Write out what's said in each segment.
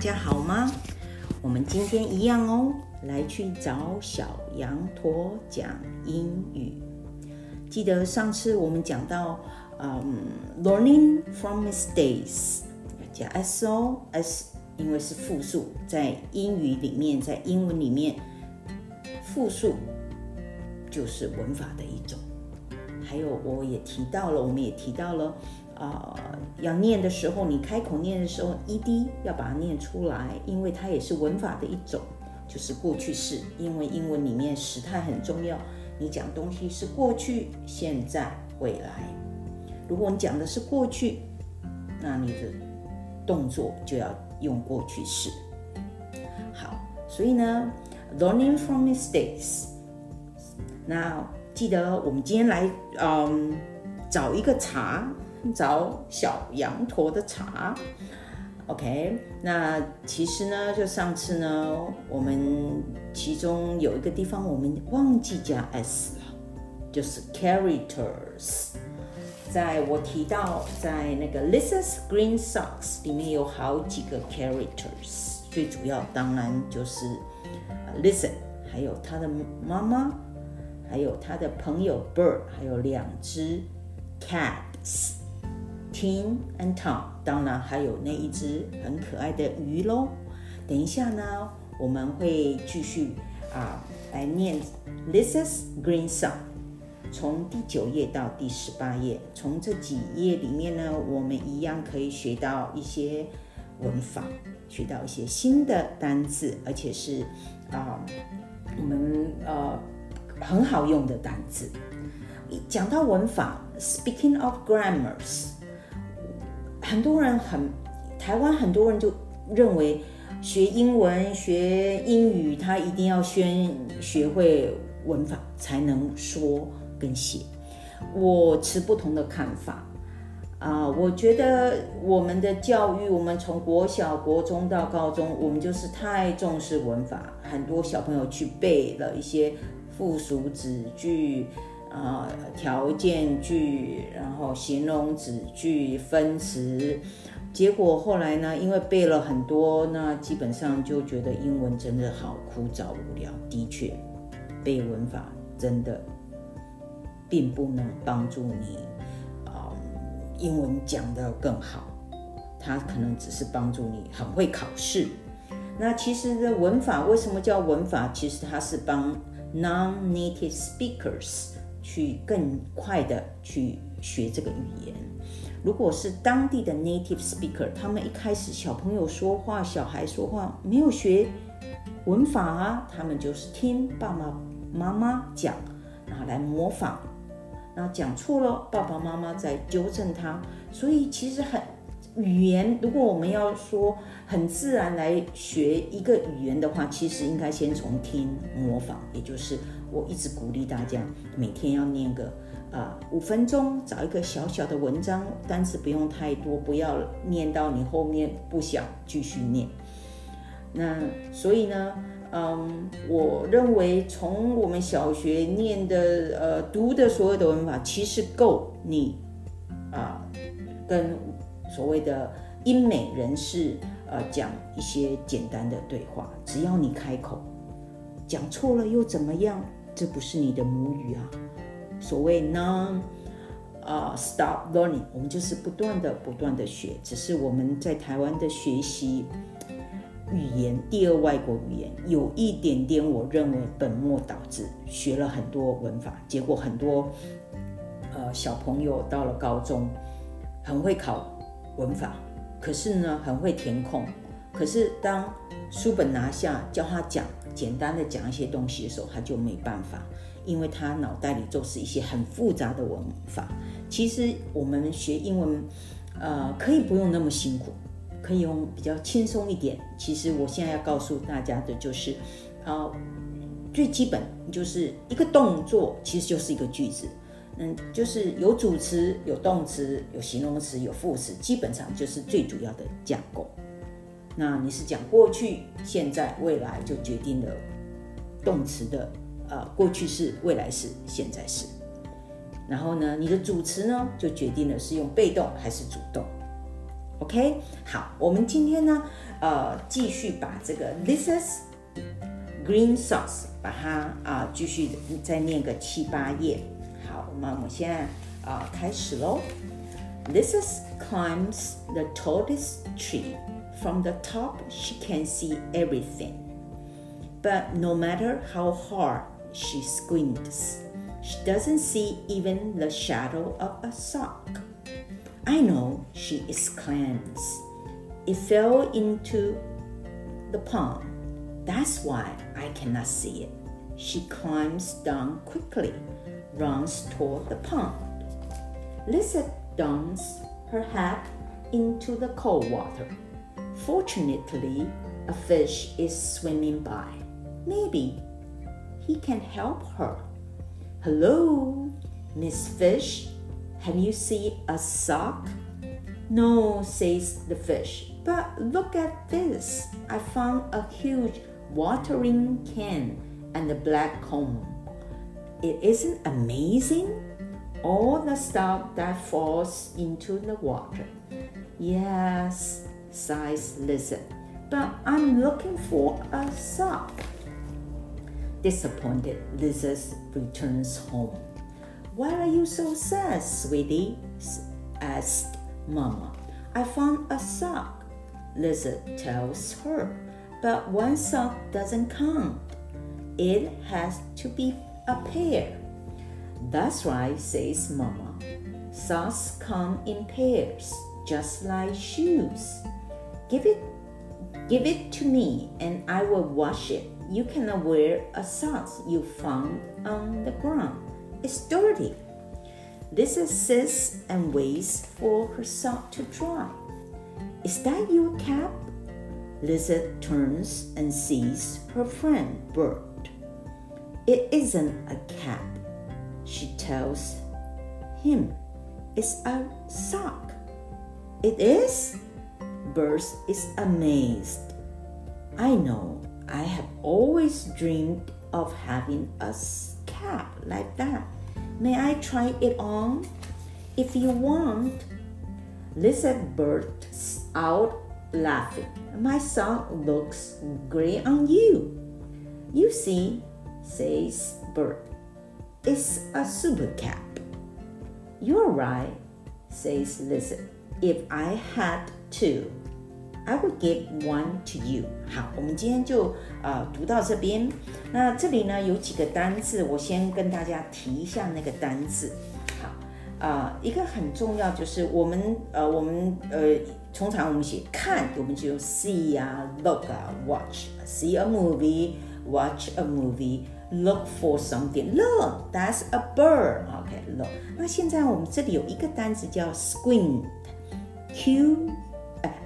大家好吗？我们今天一样哦，来去找小羊驼讲英语。记得上次我们讲到，嗯，learning from mistakes，加 s o s，因为是复数，在英语里面，在英文里面，复数就是文法的一种。还有，我也提到了，我们也提到了。啊，要念的时候，你开口念的时候，ed 要把它念出来，因为它也是文法的一种，就是过去式。因为英文里面时态很重要，你讲东西是过去、现在、未来。如果你讲的是过去，那你的动作就要用过去式。好，所以呢，learning from mistakes。那记得我们今天来，嗯，找一个茶。找小羊驼的茶，OK。那其实呢，就上次呢，我们其中有一个地方我们忘记加 s 了，就是 characters。在我提到在那个 Lisa's Green Socks 里面有好几个 characters，最主要当然就是 Lisa，还有他的妈妈，还有他的朋友 Bird，还有两只 cats。Tim and Tom，当然还有那一只很可爱的鱼喽。等一下呢，我们会继续啊来念 Lisa's Green Song，从第九页到第十八页。从这几页里面呢，我们一样可以学到一些文法，学到一些新的单字，而且是啊我们呃很好用的单字。讲到文法，Speaking of grammars。很多人很，台湾很多人就认为学英文、学英语，他一定要先学会文法才能说跟写。我持不同的看法啊，我觉得我们的教育，我们从国小、国中到高中，我们就是太重视文法，很多小朋友去背了一些附属子句。啊，条件句，然后形容词句、分词，结果后来呢，因为背了很多，那基本上就觉得英文真的好枯燥无聊。的确，背文法真的并不能帮助你啊，英文讲得更好。它可能只是帮助你很会考试。那其实的文法为什么叫文法？其实它是帮 non-native speakers。去更快的去学这个语言。如果是当地的 native speaker，他们一开始小朋友说话、小孩说话没有学文法啊，他们就是听爸爸妈妈讲，然后来模仿，那讲错了，爸爸妈妈在纠正他。所以其实很语言，如果我们要说很自然来学一个语言的话，其实应该先从听模仿，也就是。我一直鼓励大家每天要念个啊五分钟，找一个小小的文章，单词不用太多，不要念到你后面不想继续念。那所以呢，嗯，我认为从我们小学念的呃读的所有的文法，其实够你啊跟所谓的英美人士呃讲一些简单的对话，只要你开口，讲错了又怎么样？这不是你的母语啊！所谓 non 啊 stop learning，我们就是不断的、不断的学。只是我们在台湾的学习语言，第二外国语言，有一点点，我认为本末倒置，学了很多文法，结果很多呃小朋友到了高中很会考文法，可是呢很会填空，可是当书本拿下教他讲。简单的讲一些东西的时候，他就没办法，因为他脑袋里就是一些很复杂的文法。其实我们学英文，呃，可以不用那么辛苦，可以用比较轻松一点。其实我现在要告诉大家的就是，啊，最基本就是一个动作，其实就是一个句子。嗯，就是有主词、有动词、有形容词、有副词，基本上就是最主要的架构。那你是讲过去、现在、未来，就决定了动词的呃过去式、未来式、现在式。然后呢，你的主词呢，就决定了是用被动还是主动。OK，好，我们今天呢，呃，继续把这个 this is green sauce 把它啊继续再念个七八页。好，那我们现在啊开始喽。This is climbs the tallest tree. From the top, she can see everything. But no matter how hard she squints, she doesn't see even the shadow of a sock. I know, she exclaims. It fell into the pond. That's why I cannot see it. She climbs down quickly, runs toward the pond. Lizette dons her hat into the cold water. Fortunately, a fish is swimming by. Maybe he can help her. Hello, Miss Fish. Have you seen a sock? No, says the fish. But look at this. I found a huge watering can and the black comb. It isn't amazing? All the stuff that falls into the water. Yes, sighs Lizard. But I'm looking for a sock. Disappointed, Lizard returns home. Why are you so sad, sweetie? asked Mama. I found a sock, Lizard tells her. But one sock doesn't count. It has to be a pair. That's right, says Mama. Socks come in pairs, just like shoes. Give it give it to me and I will wash it. You cannot wear a socks you found on the ground. It's dirty. Lisa sits and waits for her sock to dry. Is that your cap? Lisa turns and sees her friend Bert. It isn't a cap, she tells him. It's a sock. It is? Bert is amazed. I know, I have always dreamed of having a cap like that. May I try it on? If you want. Lizard bursts out laughing. My sock looks great on you. You see, says Bert. It's a super cap. You're right, says Lizard. If I had two, I would give one to you. 好，我们今天就呃读到这边。那这里呢有几个单字，我先跟大家提一下那个单字。好，啊、一个很重要就是我们呃我们呃通常我们写看，我们就用 see 啊，look 啊，watch，see a movie，watch a movie。 Look for something. Look, that's a bird. OK, look. 那现在我们这里有一个单词叫 squint. Q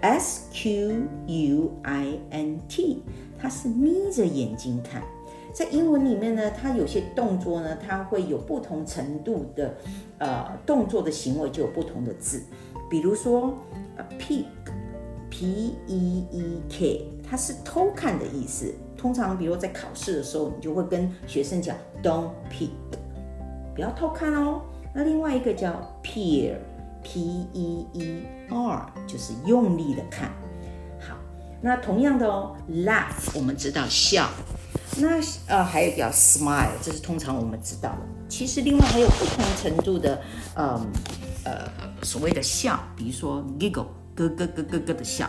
S Q U I N T，它是眯着眼睛看。在英文里面呢，它有些动作呢，它会有不同程度的呃动作的行为，就有不同的字。比如说，呃，peek，P E E K，它是偷看的意思。通常，比如在考试的时候，你就会跟学生讲，Don't peek，不要偷看哦。那另外一个叫 peer，P E E R，就是用力的看。好，那同样的哦，laugh，我们知道笑。那呃，还有叫 smile，这是通常我们知道的。其实另外还有不同程度的，嗯呃，所谓的笑，比如说 giggle，咯咯咯咯咯的笑。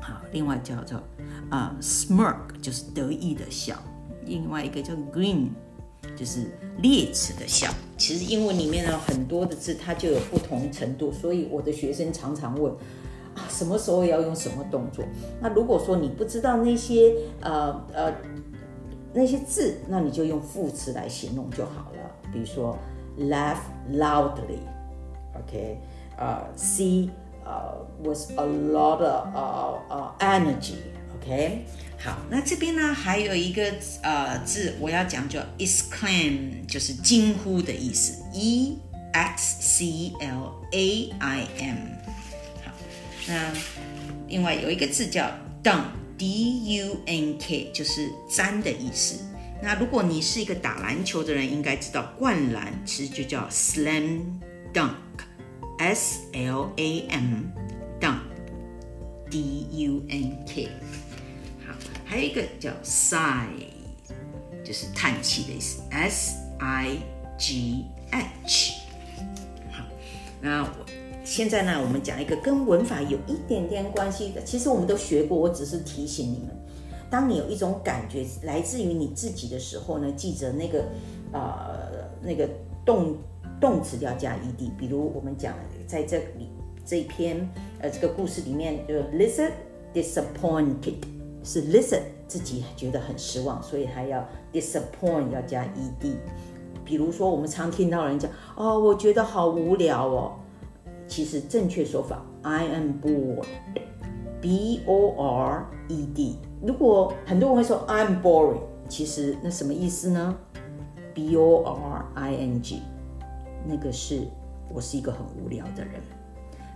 好，另外叫做啊、smirk，就是得意的笑。另外一个叫 grin，就是裂齿的笑。其实英文里面呢，很多的字它就有不同程度，所以我的学生常常问。啊，什么时候要用什么动作？那如果说你不知道那些呃呃那些字，那你就用副词来形容就好了。比如说 laugh loudly，OK，、呃 see 呃 with a lot of 呃呃 OK，、好，那这边呢还有一个呃字我要讲叫 exclaim，就是惊呼的意思，E X C L A I M。好，那另外有一个字叫 dunk，D U N K，就是沾的意思。那如果你是一个打篮球的人，应该知道灌篮其实就叫 slam dunk，S L A M dunk。D U N K。还有一个叫 sigh，就是叹气的意思，S I G H。好，那我现在呢，我们讲一个跟文法有一点点关系的，其实我们都学过，我只是提醒你们，当你有一种感觉来自于你自己的时候呢，记着那个呃那个动动词要加 ed，比如我们讲在这里这一篇呃这个故事里面，就 listen disappointed 是 listen 自己觉得很失望，所以还要 disappoint 要加 ed。比如说我们常听到人讲哦，我觉得好无聊哦，其实正确说法 I am bored，b o r e d。如果很多人会说 I'm boring，其实那什么意思呢？b o r i n g，那个是我是一个很无聊的人。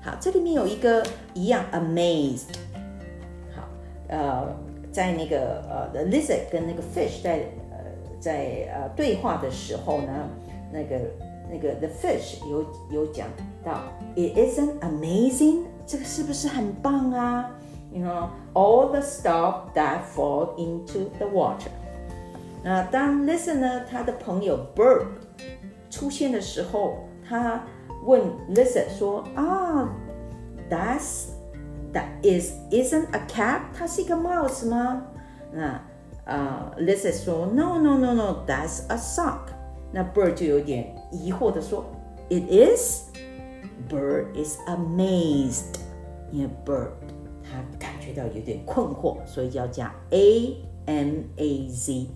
好，这里面有一个一样 amazed。呃，在那个呃，the lizard 跟那个 fish 在呃在呃对话的时候呢，那个那个 the fish 有有讲到，it isn't amazing，这个是不是很棒啊？You know all the stuff that fall into the water。那当 listen 呢，他的朋友 bird 出现的时候，他问 listen 说啊，That's that is isn't a cat？它是一个 mouse 吗？那呃 listen 说 No no no no，That's a sock。那 bird 就有点疑惑的说，It is。Bird is amazed，因为 bird 他感觉到有点困惑，所以就要加 a m a z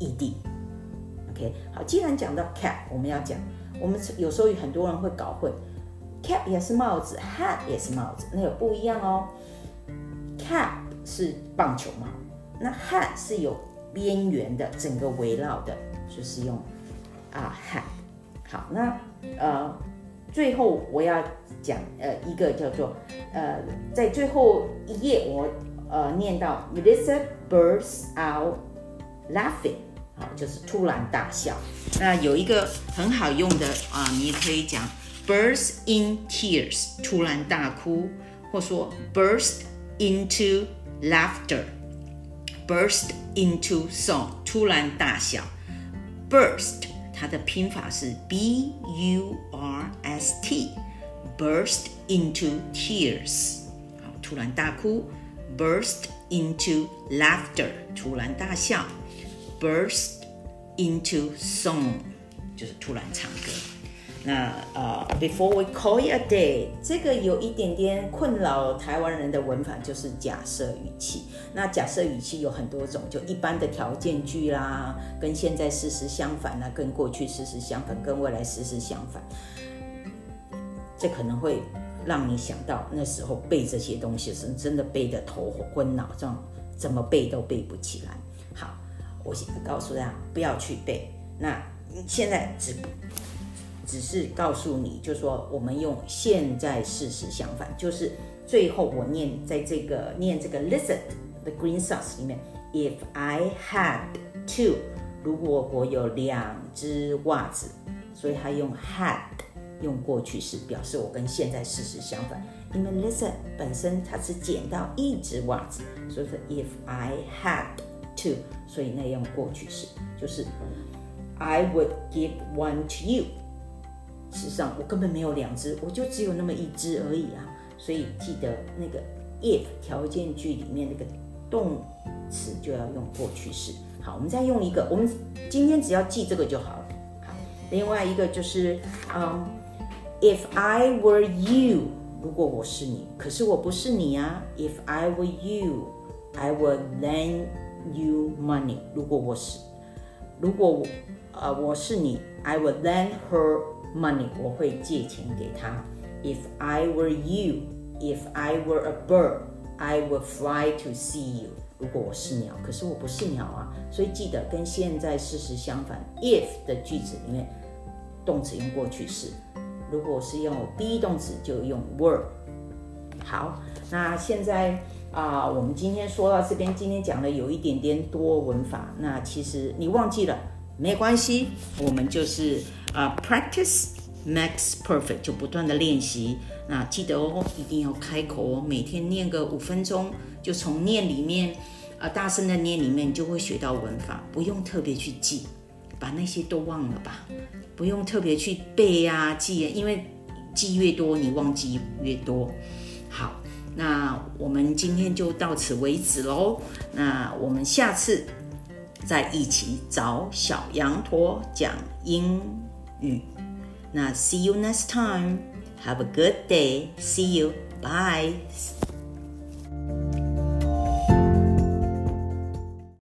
e d。OK，好，既然讲到 cat，我们要讲。我们有时候有很多人会搞混 ，cap 也是帽子，hat 也是帽子，那有不一样哦。cap 是棒球帽，那 hat 是有边缘的，整个围绕的，就是用啊 hat。好，那呃最后我要讲呃一个叫做呃在最后一页我呃念到 Melissa bursts out laughing。好，就是突然大笑。那有一个很好用的啊，你也可以讲 burst in tears，突然大哭，或说 burst into laughter，burst into song，突然大笑。burst 它的拼法是 b u r s t，burst into tears，好，突然大哭；burst into laughter，突然大笑。Burst into song，就是突然唱歌。 那呃，Before we call it a day，这个有一点点困扰台湾人的文法，就是假设语气。那假设语气有很多种，就一般的条件句啦，跟现在事实相反啦，跟过去事实相反，跟未来事实相反。这可能会让你想到那时候背这些东西是真的背得头昏脑胀，怎么背都背不起来。好。我现在告诉大家不要去背。那现在只只是告诉你，就说我们用现在事实相反，就是最后我念在这个念这个 listen the green socks 里面，if I had two，如果我有两只袜子，所以他用 had 用过去式表示我跟现在事实相反，因为 listen 本身它是捡到一只袜子，所以说 if I had。two，所以那用过去式就是 I would give one to you。事实上我根本没有两只，我就只有那么一只而已啊。所以记得那个 if 条件句里面那个动词就要用过去式。好，我们再用一个，我们今天只要记这个就好了。好，另外一个就是嗯，If I were you，如果我是你，可是我不是你啊。If I were you，I would then You money，如果我是，如果我，呃，我是你，I would lend her money，我会借钱给她。If I were you，if I were a bird，I would fly to see you。如果我是鸟，可是我不是鸟啊，所以记得跟现在事实相反。If 的句子里面，动词用过去式，如果是用 be 动词就用 were。好，那现在。啊，我们今天说到这边，今天讲的有一点点多文法，那其实你忘记了没关系，我们就是啊，practice makes Perfect 就不断的练习。那记得哦，一定要开口哦，每天念个五分钟，就从念里面，啊，大声的念里面就会学到文法，不用特别去记，把那些都忘了吧，不用特别去背呀记，因为记越多，你忘记越多。好，那我们今天就到此为止喽。那我们下次在一起找小羊驼讲英语。那 see you next time. Have a good day. See you. Bye.